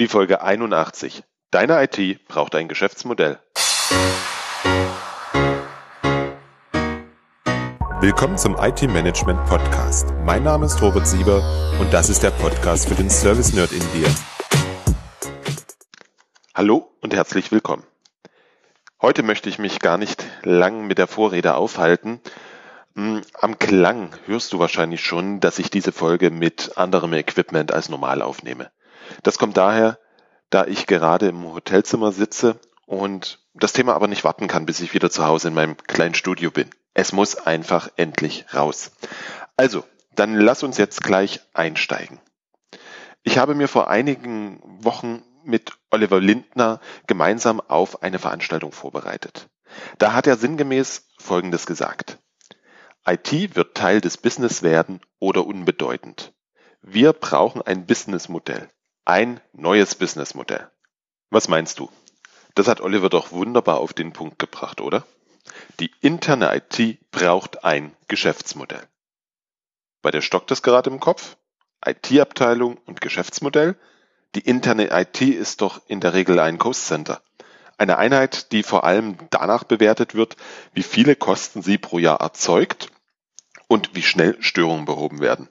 Die Folge 81. Deine IT braucht ein Geschäftsmodell. Willkommen zum IT Management Podcast. Mein Name ist Robert Sieber und das ist der Podcast für den Service Nerd in dir. Hallo und herzlich willkommen. Heute möchte ich mich gar nicht lang mit der Vorrede aufhalten. Hm, am Klang hörst du wahrscheinlich schon, dass ich diese Folge mit anderem Equipment als normal aufnehme. Das kommt daher, da ich gerade im Hotelzimmer sitze und das Thema aber nicht warten kann, bis ich wieder zu Hause in meinem kleinen Studio bin. Es muss einfach endlich raus. Also, dann lass uns jetzt gleich einsteigen. Ich habe mir vor einigen Wochen mit Oliver Lindner gemeinsam auf eine Veranstaltung vorbereitet. Da hat er sinngemäß Folgendes gesagt. IT wird Teil des Business werden oder unbedeutend. Wir brauchen ein Businessmodell. Ein neues Businessmodell. Was meinst du? Das hat Oliver doch wunderbar auf den Punkt gebracht, oder? Die interne IT braucht ein Geschäftsmodell. Bei der stockt es gerade im Kopf. IT-Abteilung und Geschäftsmodell. Die interne IT ist doch in der Regel ein Cost Center. Eine Einheit, die vor allem danach bewertet wird, wie viele Kosten sie pro Jahr erzeugt und wie schnell Störungen behoben werden.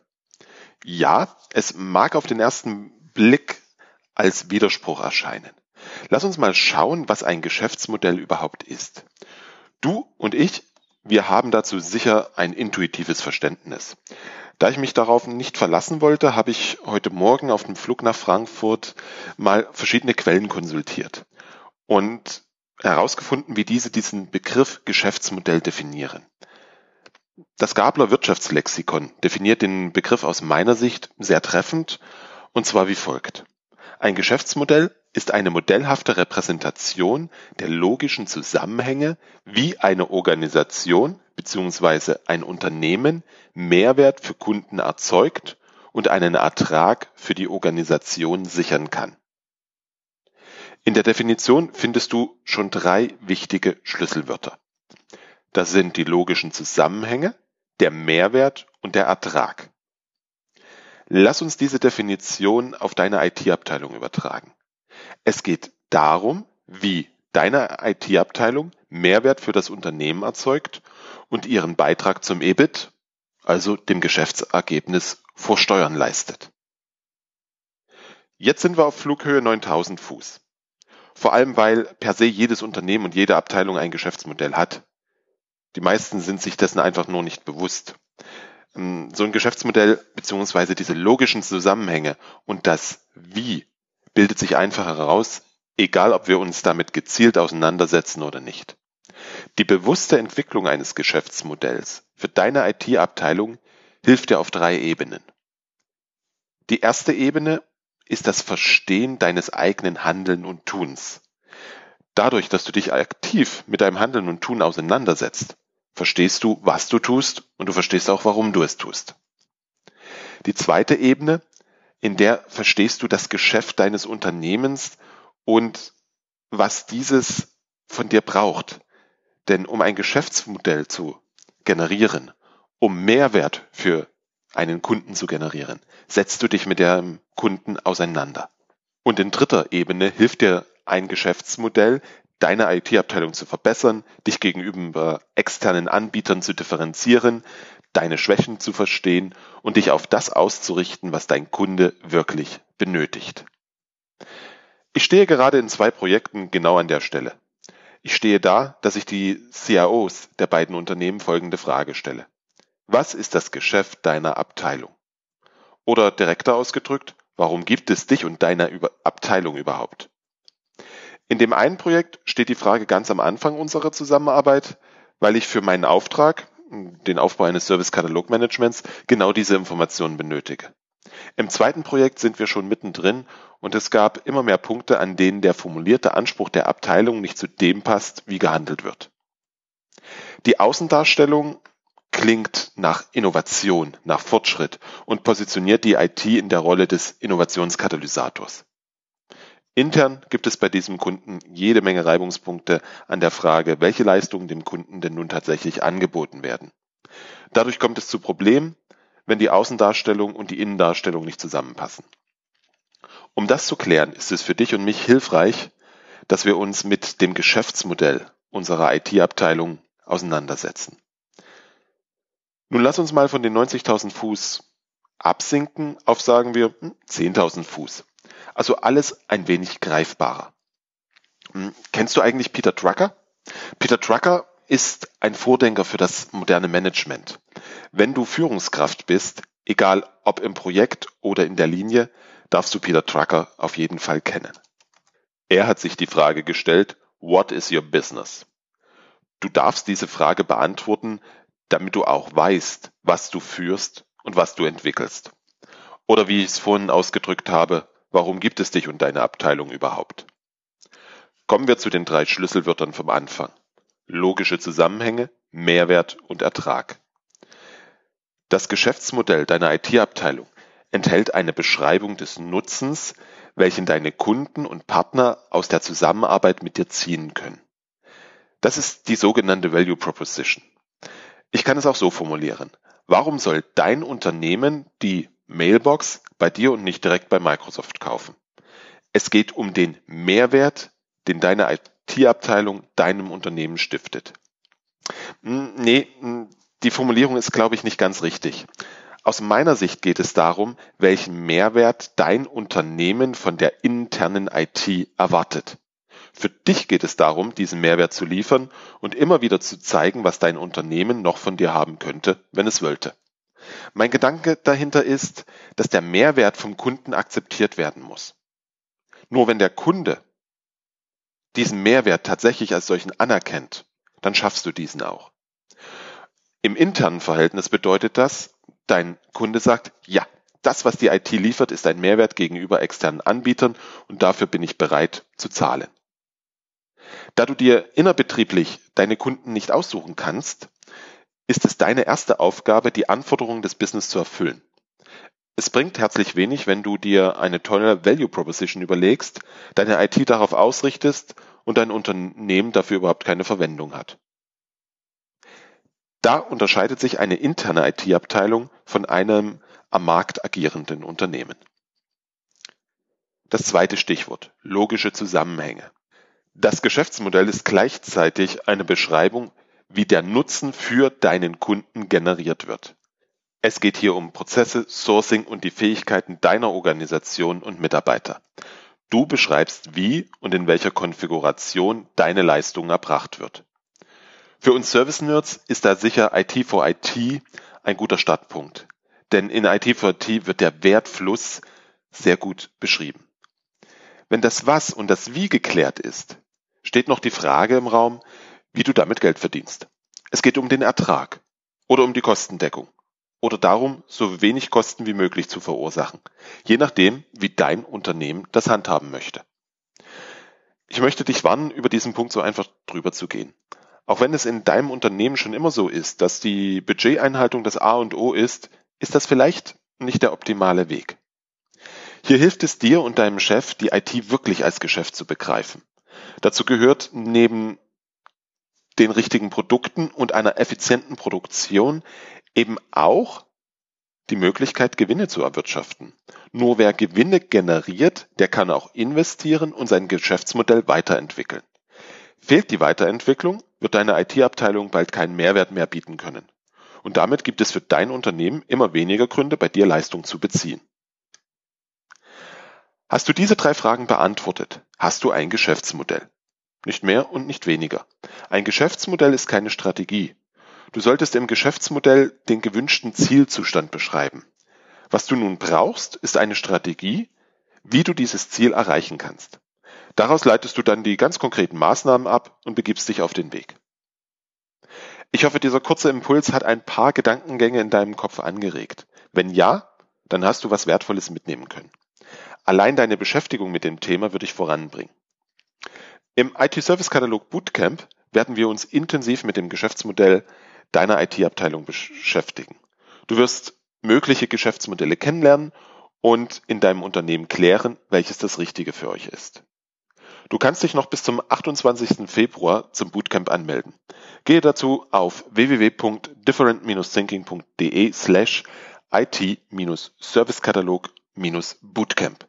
Ja, es mag auf den ersten Blick als Widerspruch erscheinen. Lass uns mal schauen, was ein Geschäftsmodell überhaupt ist. Du und ich, wir haben dazu sicher ein intuitives Verständnis. Da ich mich darauf nicht verlassen wollte, habe ich heute Morgen auf dem Flug nach Frankfurt mal verschiedene Quellen konsultiert und herausgefunden, wie diese diesen Begriff Geschäftsmodell definieren. Das Gabler Wirtschaftslexikon definiert den Begriff aus meiner Sicht sehr treffend und zwar wie folgt. Ein Geschäftsmodell ist eine modellhafte Repräsentation der logischen Zusammenhänge, wie eine Organisation bzw. ein Unternehmen Mehrwert für Kunden erzeugt und einen Ertrag für die Organisation sichern kann. In der Definition findest du schon drei wichtige Schlüsselwörter. Das sind die logischen Zusammenhänge, der Mehrwert und der Ertrag. Lass uns diese Definition auf deine IT-Abteilung übertragen. Es geht darum, wie deine IT-Abteilung Mehrwert für das Unternehmen erzeugt und ihren Beitrag zum EBIT, also dem Geschäftsergebnis, vor Steuern leistet. Jetzt sind wir auf Flughöhe 9000 Fuß. Vor allem, weil per se jedes Unternehmen und jede Abteilung ein Geschäftsmodell hat. Die meisten sind sich dessen einfach nur nicht bewusst. Ähm, so ein Geschäftsmodell beziehungsweise diese logischen Zusammenhänge und das Wie bildet sich einfach heraus, egal ob wir uns damit gezielt auseinandersetzen oder nicht. Die bewusste Entwicklung eines Geschäftsmodells für deine IT-Abteilung hilft dir auf drei Ebenen. Die erste Ebene ist das Verstehen deines eigenen Handeln und Tuns. Dadurch, dass du dich aktiv mit deinem Handeln und Tun auseinandersetzt, verstehst du, was du tust und du verstehst auch, warum du es tust. Die zweite Ebene, in der verstehst du das Geschäft deines Unternehmens und was dieses von dir braucht. Denn um ein Geschäftsmodell zu generieren, um Mehrwert für einen Kunden zu generieren, setzt du dich mit dem Kunden auseinander. Und in dritter Ebene hilft dir ein Geschäftsmodell, deine IT-Abteilung zu verbessern, dich gegenüber externen Anbietern zu differenzieren, deine Schwächen zu verstehen und dich auf das auszurichten, was dein Kunde wirklich benötigt. Ich stehe gerade in zwei Projekten genau an der Stelle. Ich stehe da, dass ich die CIOs der beiden Unternehmen folgende Frage stelle. Was ist das Geschäft deiner Abteilung? Oder direkter ausgedrückt, warum gibt es dich und deine Abteilung überhaupt? In dem einen Projekt steht die Frage ganz am Anfang unserer Zusammenarbeit, weil ich für meinen Auftrag, den Aufbau eines Service-Katalog-Managements, genau diese Informationen benötige. Im zweiten Projekt sind wir schon mittendrin und es gab immer mehr Punkte, an denen der formulierte Anspruch der Abteilung nicht zu dem passt, wie gehandelt wird. Die Außendarstellung klingt nach Innovation, nach Fortschritt und positioniert die IT in der Rolle des Innovationskatalysators. Intern gibt es bei diesem Kunden jede Menge Reibungspunkte an der Frage, welche Leistungen dem Kunden denn nun tatsächlich angeboten werden. Dadurch kommt es zu Problemen, wenn die Außendarstellung und die Innendarstellung nicht zusammenpassen. Um das zu klären, ist es für dich und mich hilfreich, dass wir uns mit dem Geschäftsmodell unserer IT-Abteilung auseinandersetzen. Nun lass uns mal von den 90.000 Fuß absinken auf, sagen wir, 10.000 hm, Fuß. Also alles ein wenig greifbarer. Hm, kennst du eigentlich Peter Drucker? Peter Drucker ist ein Vordenker für das moderne Management. Wenn du Führungskraft bist, egal ob im Projekt oder in der Linie, darfst du Peter Drucker auf jeden Fall kennen. Er hat sich die Frage gestellt, what is your business? Du darfst diese Frage beantworten, damit du auch weißt, was du führst und was du entwickelst. Oder wie ich es vorhin ausgedrückt habe, warum gibt es dich und deine Abteilung überhaupt? Kommen wir zu den drei Schlüsselwörtern vom Anfang. Logische Zusammenhänge, Mehrwert und Ertrag. Das Geschäftsmodell deiner IT-Abteilung enthält eine Beschreibung des Nutzens, welchen deine Kunden und Partner aus der Zusammenarbeit mit dir ziehen können. Das ist die sogenannte Value Proposition. Ich kann es auch so formulieren. Warum soll dein Unternehmen die Mailbox bei dir und nicht direkt bei Microsoft kaufen? Es geht um den Mehrwert, den deine IT-Abteilung deinem Unternehmen stiftet. Hm, nee, hm, die Formulierung ist, glaube ich, nicht ganz richtig. Aus meiner Sicht geht es darum, welchen Mehrwert dein Unternehmen von der internen IT erwartet. Für dich geht es darum, diesen Mehrwert zu liefern und immer wieder zu zeigen, was dein Unternehmen noch von dir haben könnte, wenn es wollte. Mein Gedanke dahinter ist, dass der Mehrwert vom Kunden akzeptiert werden muss. Nur wenn der Kunde diesen Mehrwert tatsächlich als solchen anerkennt, dann schaffst du diesen auch. Im internen Verhältnis bedeutet das, dein Kunde sagt, ja, das, was die IT liefert, ist ein Mehrwert gegenüber externen Anbietern und dafür bin ich bereit zu zahlen. Da du dir innerbetrieblich deine Kunden nicht aussuchen kannst, ist es deine erste Aufgabe, die Anforderungen des Business zu erfüllen. Es bringt herzlich wenig, wenn du dir eine tolle Value Proposition überlegst, deine IT darauf ausrichtest und dein Unternehmen dafür überhaupt keine Verwendung hat. Da unterscheidet sich eine interne IT-Abteilung von einem am Markt agierenden Unternehmen. Das zweite Stichwort, logische Zusammenhänge. Das Geschäftsmodell ist gleichzeitig eine Beschreibung, wie der Nutzen für deinen Kunden generiert wird. Es geht hier um Prozesse, Sourcing und die Fähigkeiten deiner Organisation und Mitarbeiter. Du beschreibst, wie und in welcher Konfiguration deine Leistung erbracht wird. Für uns Service-Nerds ist da sicher IT for IT ein guter Startpunkt. Denn in IT for IT wird der Wertfluss sehr gut beschrieben. Wenn das Was und das Wie geklärt ist, steht noch die Frage im Raum, wie du damit Geld verdienst. Es geht um den Ertrag oder um die Kostendeckung oder darum, so wenig Kosten wie möglich zu verursachen, je nachdem, wie dein Unternehmen das handhaben möchte. Ich möchte dich warnen, über diesen Punkt so einfach drüber zu gehen. Auch wenn es in deinem Unternehmen schon immer so ist, dass die Budgeteinhaltung das A und O ist, ist das vielleicht nicht der optimale Weg. Hier hilft es dir und deinem Chef, die IT wirklich als Geschäft zu begreifen. Dazu gehört neben den richtigen Produkten und einer effizienten Produktion eben auch die Möglichkeit, Gewinne zu erwirtschaften. Nur wer Gewinne generiert, der kann auch investieren und sein Geschäftsmodell weiterentwickeln. Fehlt die Weiterentwicklung, wird deine IT-Abteilung bald keinen Mehrwert mehr bieten können. Und damit gibt es für dein Unternehmen immer weniger Gründe, bei dir Leistung zu beziehen. Hast du diese drei Fragen beantwortet, hast du ein Geschäftsmodell. Nicht mehr und nicht weniger. Ein Geschäftsmodell ist keine Strategie. Du solltest im Geschäftsmodell den gewünschten Zielzustand beschreiben. Was du nun brauchst, ist eine Strategie, wie du dieses Ziel erreichen kannst. Daraus leitest du dann die ganz konkreten Maßnahmen ab und begibst dich auf den Weg. Ich hoffe, dieser kurze Impuls hat ein paar Gedankengänge in deinem Kopf angeregt. Wenn ja, dann hast du was Wertvolles mitnehmen können. Allein deine Beschäftigung mit dem Thema würde ich voranbringen. Im IT-Service-Katalog Bootcamp werden wir uns intensiv mit dem Geschäftsmodell deiner IT-Abteilung beschäftigen. Du wirst mögliche Geschäftsmodelle kennenlernen und in deinem Unternehmen klären, welches das Richtige für euch ist. Du kannst dich noch bis zum 28. Februar zum Bootcamp anmelden. Gehe dazu auf www.different-thinking.de slash IT-Servicekatalog-Bootcamp.